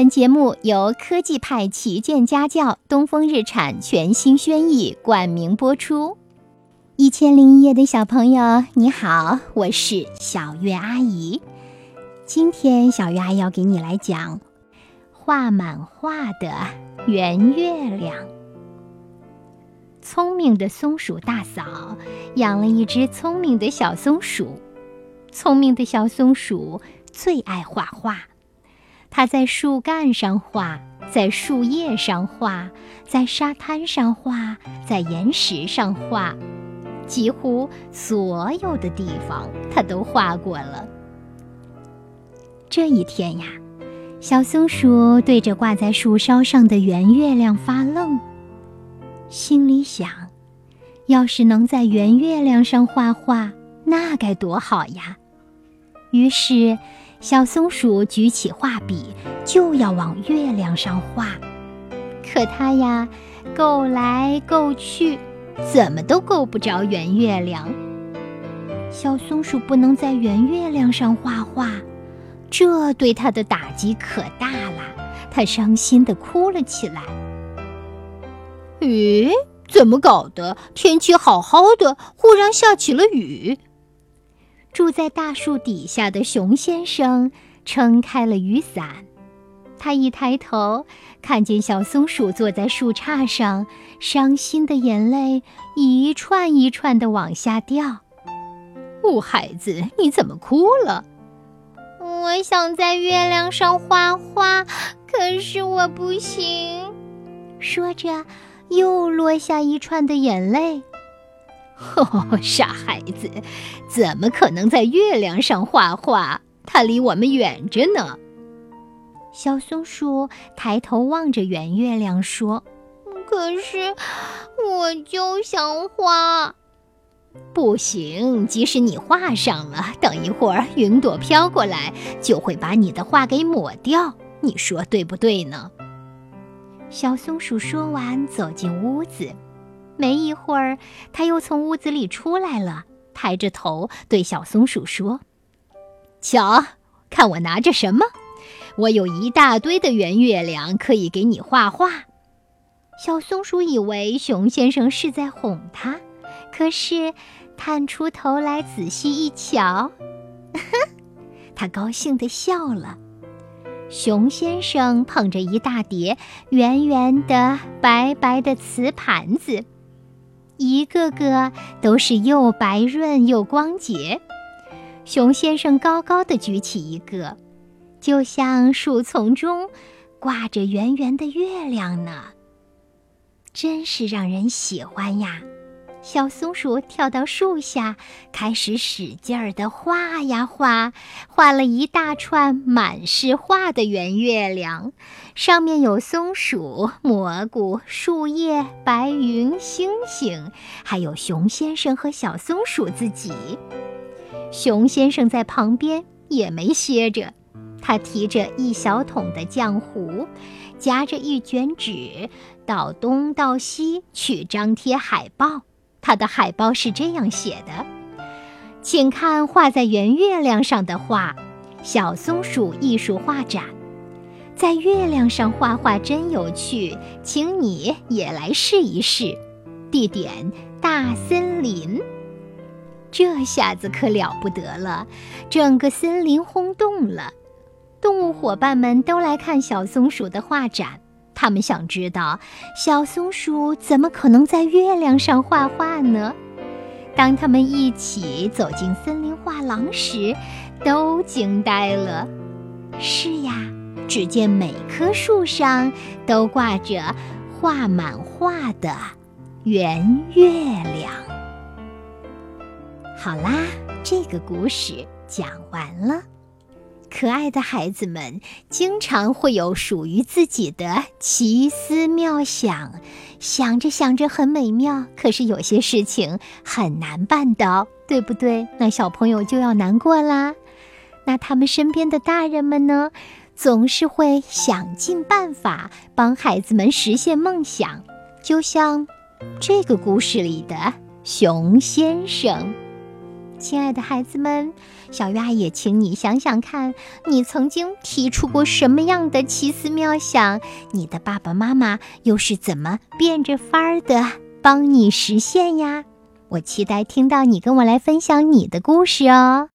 本节目由科技派旗舰家教东风日产全新轩逸冠名播出。一千零一夜的小朋友，你好，我是小月阿姨。今天小月阿姨要给你来讲画满画的圆月亮。聪明的松鼠大嫂养了一只聪明的小松鼠，聪明的小松鼠最爱画画。它在树干上画，在树叶上画，在沙滩上画，在岩石上画，几乎所有的地方它都画过了。这一天呀，小松鼠对着挂在树梢上的圆月亮发愣，心里想：要是能在圆月亮上画画，那该多好呀！于是。小松鼠举起画笔，就要往月亮上画，可它呀，够来够去，怎么都够不着圆月亮。小松鼠不能在圆月亮上画画，这对它的打击可大了，它伤心地哭了起来。咦，怎么搞的？天气好好的，忽然下起了雨。住在大树底下的熊先生撑开了雨伞，他一抬头，看见小松鼠坐在树杈上，伤心的眼泪一串一串的往下掉。哦，孩子，你怎么哭了？我想在月亮上画画，可是我不行。说着，又落下一串的眼泪。哦，傻孩子，怎么可能在月亮上画画？它离我们远着呢。小松鼠抬头望着圆月亮说：“可是，我就想画。不行，即使你画上了，等一会儿云朵飘过来，就会把你的画给抹掉。你说对不对呢？”小松鼠说完，走进屋子。没一会儿，他又从屋子里出来了，抬着头对小松鼠说：“瞧，看我拿着什么？我有一大堆的圆月亮，可以给你画画。”小松鼠以为熊先生是在哄它，可是探出头来仔细一瞧，他高兴地笑了。熊先生捧着一大叠圆圆的、白白的瓷盘子。一个个都是又白润又光洁。熊先生高高的举起一个，就像树丛中挂着圆圆的月亮呢。真是让人喜欢呀！小松鼠跳到树下，开始使劲儿地画呀画，画了一大串满是画的圆月亮，上面有松鼠、蘑菇、树叶、白云、星星，还有熊先生和小松鼠自己。熊先生在旁边也没歇着，他提着一小桶的浆糊，夹着一卷纸，到东到西去张贴海报。他的海报是这样写的：“请看画在圆月亮上的画，小松鼠艺术画展，在月亮上画画真有趣，请你也来试一试。地点：大森林。这下子可了不得了，整个森林轰动了，动物伙伴们都来看小松鼠的画展。”他们想知道，小松鼠怎么可能在月亮上画画呢？当他们一起走进森林画廊时，都惊呆了。是呀，只见每棵树上都挂着画满画的圆月亮。好啦，这个故事讲完了。可爱的孩子们经常会有属于自己的奇思妙想，想着想着很美妙，可是有些事情很难办到，对不对？那小朋友就要难过啦。那他们身边的大人们呢，总是会想尽办法帮孩子们实现梦想，就像这个故事里的熊先生。亲爱的孩子们，小鱼阿姨请你想想看，你曾经提出过什么样的奇思妙想？你的爸爸妈妈又是怎么变着法儿的帮你实现呀？我期待听到你跟我来分享你的故事哦。